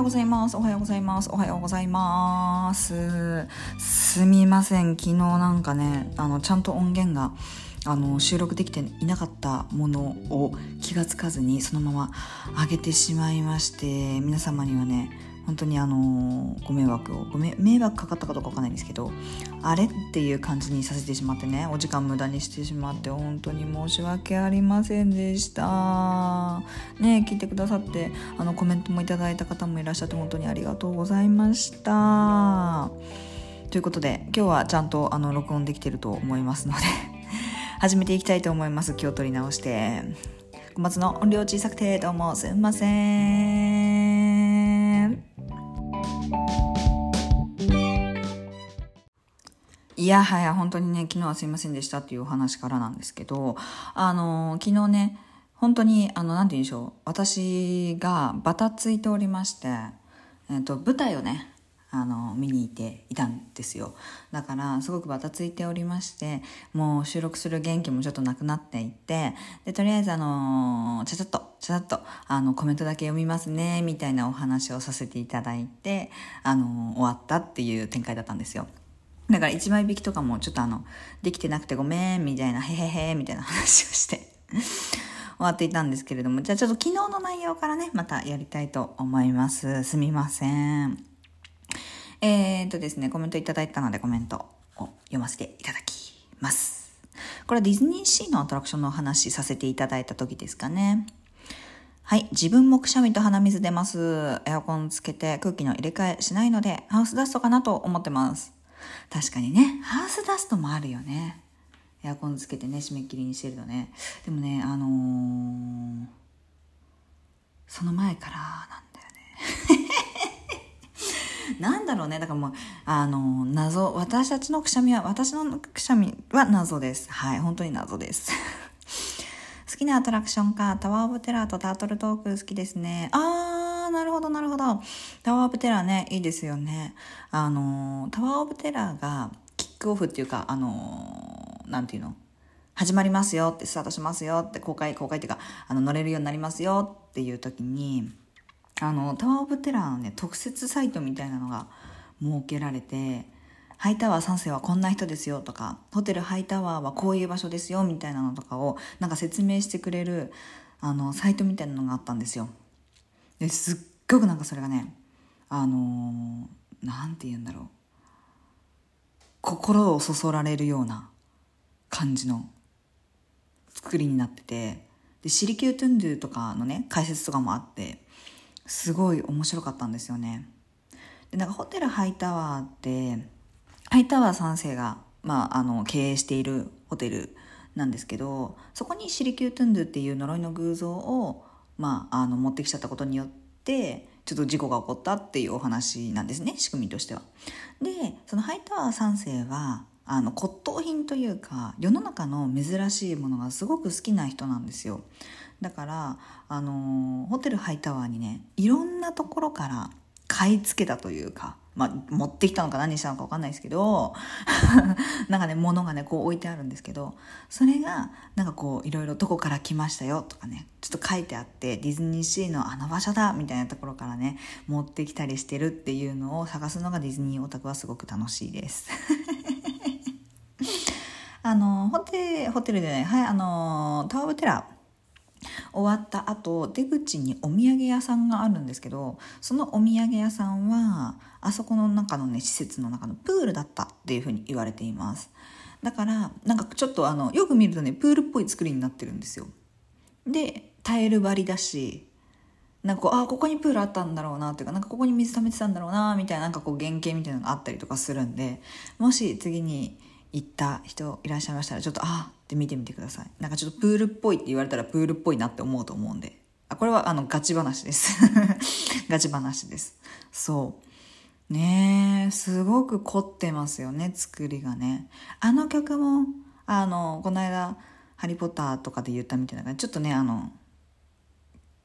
ようございます。おはようございます。おはようございます。すみません。昨日なんかね、あの、ちゃんと音源が、あの、収録できていなかったものを気がつかずに、そのまま上げてしまいまして、皆様にはね、本当にあのご迷惑をごめ迷惑かかったかどうかわかんないんですけどあれっていう感じにさせてしまってねお時間無駄にしてしまって本当に申し訳ありませんでした。ね聞いてくださってあのコメントもいただいた方もいらっしゃって本当にありがとうございました。ということで今日はちゃんとあの録音できてると思いますので 始めていきたいと思います。気を取り直して。小松の音量小さくてどうもすいません。いやはや本当にね昨日はすいませんでしたっていうお話からなんですけどあの昨日ね本当にあの何て言うんでしょう私がバタついておりまして、えー、と舞台をねあの見に行っていたんですよ。だからすごくバタついておりましてもう収録する元気もちょっとなくなっていてでとりあえずあのちゃちゃっとちゃちゃっとあのコメントだけ読みますねみたいなお話をさせていただいてあの終わったっていう展開だったんですよ。だから一枚引きとかもちょっとあのできてなくてごめんみたいなへへへみたいな話をして終わっていたんですけれどもじゃあちょっと昨日の内容からねまたやりたいと思います。すみません。えー、っとですね、コメントいただいたのでコメントを読ませていただきます。これはディズニーシーのアトラクションのお話させていただいた時ですかね。はい。自分もくしゃみと鼻水出ます。エアコンつけて空気の入れ替えしないので、ハウスダストかなと思ってます。確かにね、ハウスダストもあるよね。エアコンつけてね、締め切りにしてるとね。でもね、あのー、その前からなんだよね。なんだろうね。だからもう、あの、謎。私たちのくしゃみは、私のくしゃみは謎です。はい。本当に謎です。好きなアトラクションか、タワーオブテラーとタートルトーク好きですね。あー、なるほど、なるほど。タワーオブテラーね、いいですよね。あの、タワーオブテラーが、キックオフっていうか、あの、なんていうの？始まりますよって、スタートしますよって、公開、公開っていうか、あの、乗れるようになりますよっていう時に、あのタワー・オブ・テラーのね特設サイトみたいなのが設けられてハイタワー3世はこんな人ですよとかホテルハイタワーはこういう場所ですよみたいなのとかをなんか説明してくれるあのサイトみたいなのがあったんですよ。ですっごくなんかそれがねあのなんて言うんだろう。心をそそられるような感じの作りになっててでシリキュートゥンドゥとかのね解説とかもあってすごい面白かったんですよね。でなんかホテルハイタワーってハイタワー3世が、まあ、あの経営しているホテルなんですけどそこにシリキュートゥンドゥっていう呪いの偶像を、まあ、あの持ってきちゃったことによってちょっと事故が起こったっていうお話なんですね仕組みとしては。でそのハイタワー3世はあの骨董品というか世の中の珍しいものがすごく好きな人なんですよ。だから、あの、ホテルハイタワーにねいろんなところから買い付けたというか、まあ、持ってきたのか何したのか分かんないですけど なんかね物がねこう置いてあるんですけどそれがなんかこういろいろどこから来ましたよとかねちょっと書いてあってディズニーシーのあの場所だみたいなところからね持ってきたりしてるっていうのを探すのがディズニーオタクはすごく楽しいです。あのホテホテルでね、はい、あのタワーオブテラ終わった後出口にお土産屋さんがあるんですけどそのお土産屋さんはあそこの中のね施設の中のプールだったっていうふうに言われています。だからなんかちょっとあのよく見るとねプールっぽい作りになってるんですよ。でタイル張りだしなんかこうあここにプールあったんだろうなっていうかなんかここに水溜めてたんだろうなみたいななんかこう原型みたいなのがあったりとかするんでもし次に行った人いらっしゃいました。らちょっとあって見てみてください。なんかちょっとプールっぽいって言われたらプールっぽいなって思うと思うんで。あこれはあのガチ話です。ガチ話です。そう。ねえすごく凝ってますよね作りがね。あの曲もあのこの間「ハリー・ポッター」とかで言ったみたいな感じ。ちょっとねあの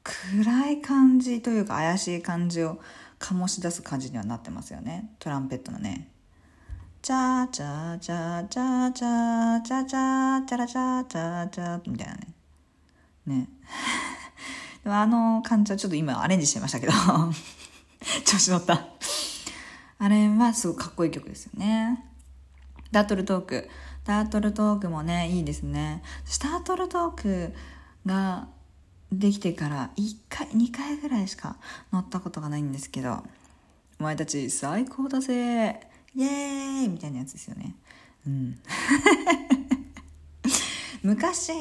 暗い感じというか怪しい感じを醸し出す感じにはなってますよね。トランペットのね。チャーチャチャチャチャチャチャチャラチャチャチャみたいなね。ね。でもあの感じはちょっと今アレンジしてましたけど調子乗った。あれはすごくかっこいい曲ですよね。タートルトーク。タートルトークもね、いいですね。タートルトークができてから1回、2回ぐらいしか乗ったことがないんですけど、お前たち最高だぜイエーイみたいなやつですよね。うん。昔、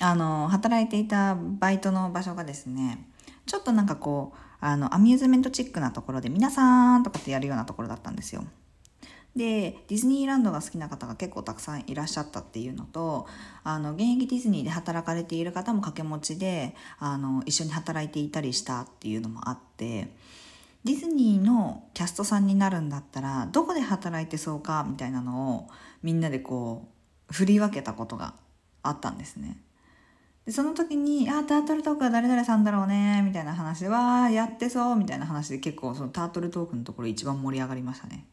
あの、働いていたバイトの場所がですね、ちょっとなんかこう、あの、アミューズメントチックなところで、皆さんとかってやるようなところだったんですよ。でディズニーランドが好きな方が結構たくさんいらっしゃったっていうのとあの現役ディズニーで働かれている方も掛け持ちであの一緒に働いていたりしたっていうのもあってディズニーのキャストさんになるんだったらどこで働いてそうかみたいなのをみんなでこう振り分けたことがあったんですね。でその時に「あタートルトークは誰々さんだろうね」みたいな話で「わあやってそう」みたいな話で結構そのタートルトークのところ一番盛り上がりましたね。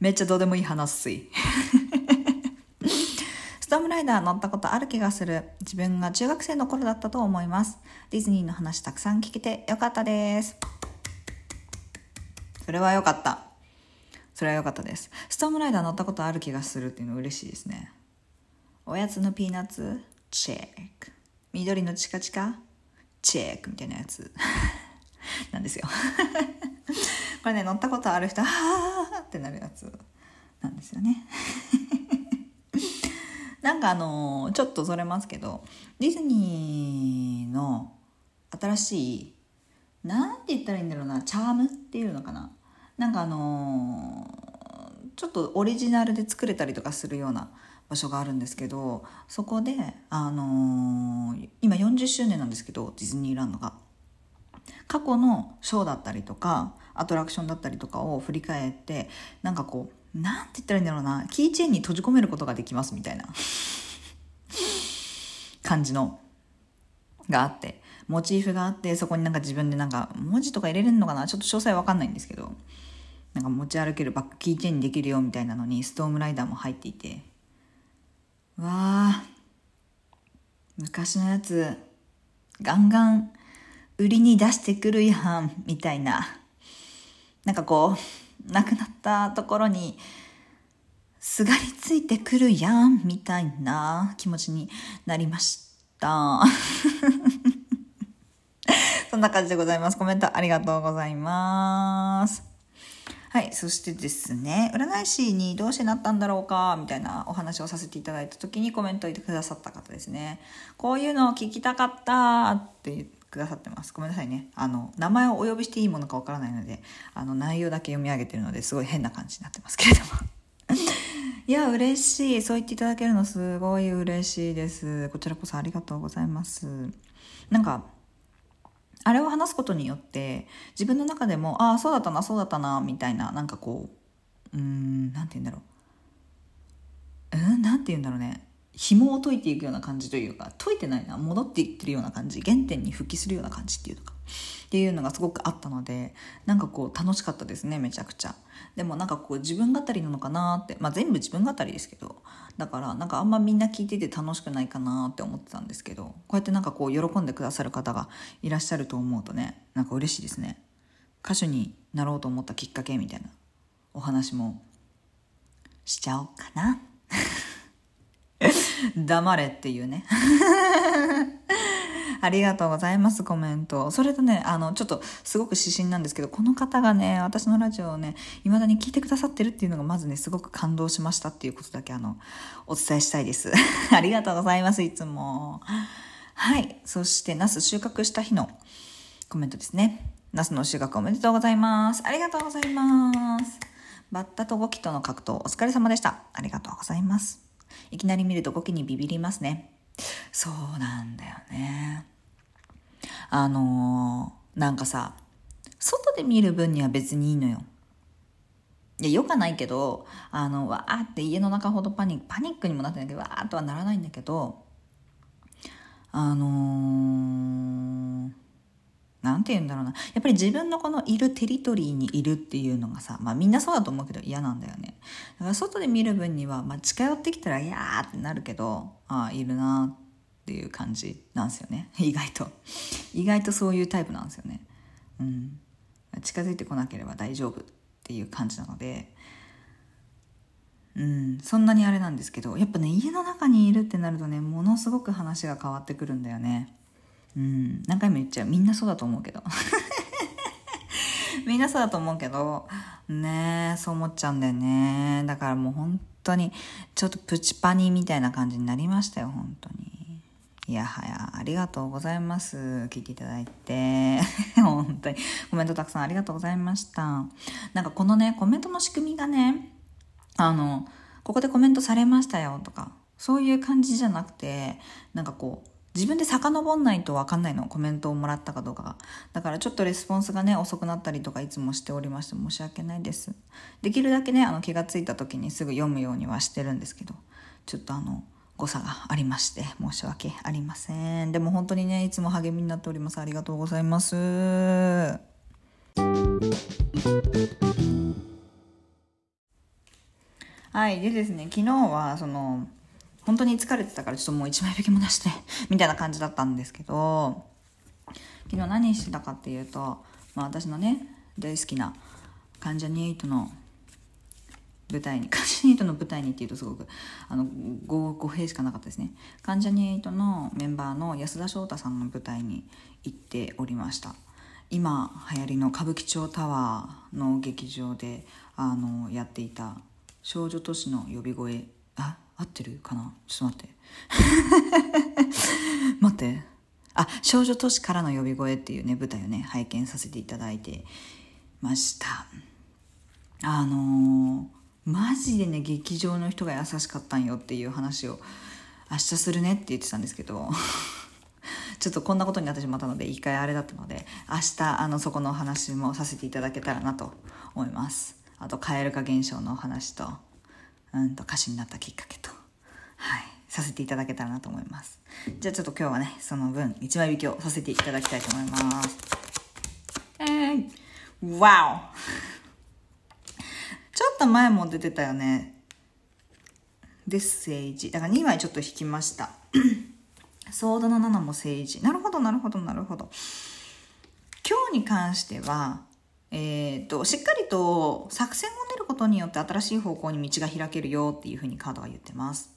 めっちゃどうでもいい話っすい。ストームライダー乗ったことある気がする。自分が中学生の頃だったと思います。ディズニーの話たくさん聞けてよかったです。それはよかった。それはよかったです。ストームライダー乗ったことある気がするっていうの嬉しいですね。おやつのピーナッツチェック。緑のチカチカチェックみたいなやつ。なんですよ。これね、乗ったことある人、はーってなるやつなんですよね。なんかあの、ちょっとそれますけど、ディズニーの新しい、なんて言ったらいいんだろうな、チャームっていうのかな？なんかあのー、ちょっとオリジナルで作れたりとかするような場所があるんですけど、そこで、あのー、今40周年なんですけど、ディズニーランドが。過去のショーだったりとかアトラクションだったりとかを振り返ってなんかこうなんて言ったらいいんだろうなキーチェーンに閉じ込めることができますみたいな 感じのがあってモチーフがあってそこになんか自分でなんか文字とか入れれるのかな？ちょっと詳細わかんないんですけどなんか持ち歩けるバックキーチェーンにできるよみたいなのにストームライダーも入っていてわあ昔のやつガンガン売りに出してくるやん、みたいな。なんかこう、亡くなったところに、すがりついてくるやん、みたいな気持ちになりました。そんな感じでございます。コメントありがとうございます。はい。そしてですね、占い師にどうしてなったんだろうか、みたいなお話をさせていただいた時にコメントをいてくださった方ですね。こういうのを聞きたかったって言って、くださってます。ごめんなさいね。あの、名前をお呼びしていいものかわからないので、あの、内容だけ読み上げてるのですごい変な感じになってますけれども。いや、嬉しい。そう言っていただけるのすごい嬉しいです。こちらこそありがとうございます。なんか、あれを話すことによって、自分の中でも、ああ、そうだったな、そうだったな、みたいな、なんかこう、うん、なんて言うんだろう。うん、なんて言うんだろうね。紐を解いていくような感じというか解いてないな戻っていってるような感じ原点に復帰するような感じっていうのかっていうのがすごくあったのでなんかこう楽しかったですねめちゃくちゃでもなんかこう自分語りなのかなってまあ全部自分語りですけどだからなんかあんまみんな聞いてて楽しくないかなって思ってたんですけどこうやってなんかこう喜んでくださる方がいらっしゃると思うとねなんか嬉しいですね歌手になろうと思ったきっかけみたいなお話もしちゃおうかな 黙れっていうね。ありがとうございます、コメント。それとね、あの、ちょっとすごく指針なんですけど、この方がね、私のラジオをね、未だに聞いてくださってるっていうのがまずね、すごく感動しましたっていうことだけ、あの、お伝えしたいです。ありがとうございます、いつも。はい。そして、ナス収穫した日のコメントですね。ナスの収穫おめでとうございます。ありがとうございます。バッタとゴキとの格闘お疲れ様でした。ありがとうございます。いきなり見ると語気にビビりますね。そうなんだよね。あのー、なんかさ、外で見る分には別にいいのよ。いや、よかないけど、あの、わーって家の中ほどパニック、パニックにもなってないけど、わーっとはならないんだけど、あのー、なんて言うんだろうな。やっぱり自分のこのいるテリトリーにいるっていうのがさ、まあみんなそうだと思うけど嫌なんだよね。だから外で見る分には、まあ近寄ってきたら、いやーってなるけど、ああ、いるなっていう感じなんですよね。意外と。意外とそういうタイプなんですよね。うん。近づいてこなければ大丈夫っていう感じなのでうんそんなにあれなんですけどやっぱね家の中にいるってなるとねものすごく話が変わってくるんだよねうん何回も言っちゃうみんなそうだと思うけど みんなそうだと思うけどねそう思っちゃうんだよねだからもう本当にちょっとプチパニーみたいな感じになりましたよ本当にいやはやありがとうございます。聞いていただいて。本当に。コメントたくさんありがとうございました。なんかこのねコメントの仕組みがねあのここでコメントされましたよとかそういう感じじゃなくてなんかこう自分で遡んないと分かんないのコメントをもらったかどうかが。だからちょっとレスポンスがね遅くなったりとかいつもしておりまして申し訳ないです。できるだけねあの気がついた時にすぐ読むようにはしてるんですけどちょっとあの誤差がありまして申し訳ありません。でも本当にねいつも励みになっております。ありがとうございます。はいでですね昨日はその本当に疲れてたからちょっともう一枚引きも出して みたいな感じだったんですけど昨日何してたかっていうと、まあ、私のね大好きな関ジャニ∞の舞台に関ジャニ∞の舞台にっていうとすごくあの語弊しかなかったですね。関ジャニ∞のメンバーの安田翔太さんの舞台に行っておりました。今流行りの歌舞伎町タワーの劇場であのやっていた少女都市の呼び声。あ合ってるかな？ちょっと待って。待って。あ少女都市からの呼び声っていうね舞台をね拝見させていただいてました。あのー、マジでね劇場の人が優しかったんよっていう話を明日するねって言ってたんですけど ちょっとこんなことになってしまったので一回あれだったので明日あのそこの話もさせていただけたらなと思います。あと蛙化現象の話とうんと歌手になったきっかけとはいさせていただけたらなと思います。じゃあちょっと今日はねその分一枚引きをさせていただきたいと思います。えー、わおと前も出てたよね。で政治。だから2枚ちょっと引きました。ソードの7も政治。なるほどなるほどなるほど。今日に関してはえーと、しっかりと作戦を練ることによって新しい方向に道が開けるよっていうふうにカードは言ってます。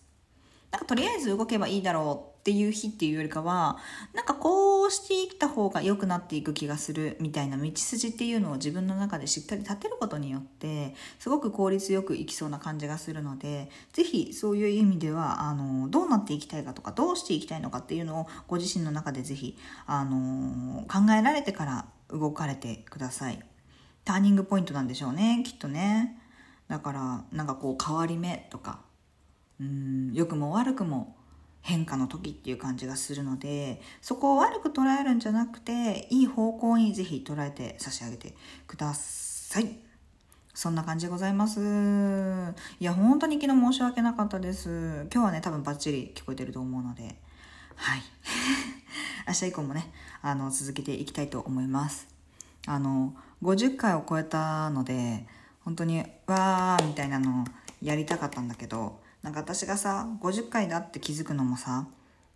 なんかとりあえず動けばいいだろうっていう日っていうよりかはなんかこうしていった方が良くなっていく気がするみたいな道筋っていうのを自分の中でしっかり立てることによってすごく効率よくいきそうな感じがするので是非そういう意味ではあのどうなっていきたいかとかどうしていきたいのかっていうのをご自身の中で是非あの考えられてから動かれてください。ターニングポイントなんでしょうねきっとねだからなんかこう変わり目とかうん良くも悪くも変化の時っていう感じがするのでそこを悪く捉えるんじゃなくていい方向にぜひ捉えて差し上げてください。そんな感じでございます。いや本当に昨日申し訳なかったです。今日はね多分バッチリ聞こえてると思うので。はい。明日以降もねあの続けていきたいと思います。あの50回を超えたので本当にわーみたいなのをやりたかったんだけどなんか私がさ50回だって気づくのもさ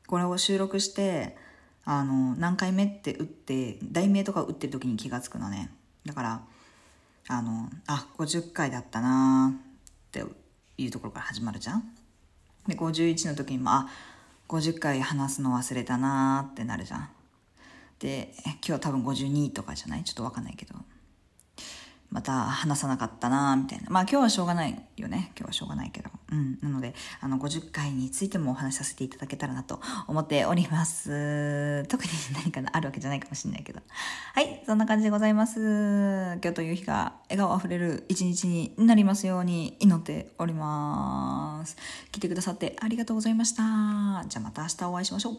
これを収録してあの何回目って打って題名とか打ってる時に気が付くのね。だからあのあ50回だったなっていうところから始まるじゃん。で51の時にもあ50回話すの忘れたなってなるじゃん。で今日多分52とかじゃない？ちょっと分かんないけど。また話さなかったなみたいな。まあ今日はしょうがないよね。今日はしょうがないけど。うん。なのであの50回についてもお話しさせていただけたらなと思っております。特に何かあるわけじゃないかもしれないけど。はい。そんな感じでございます。今日という日が笑顔あふれる一日になりますように祈っております。来てくださってありがとうございました。じゃあまた明日お会いしましょう。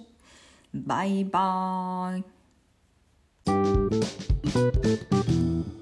バイバーイ。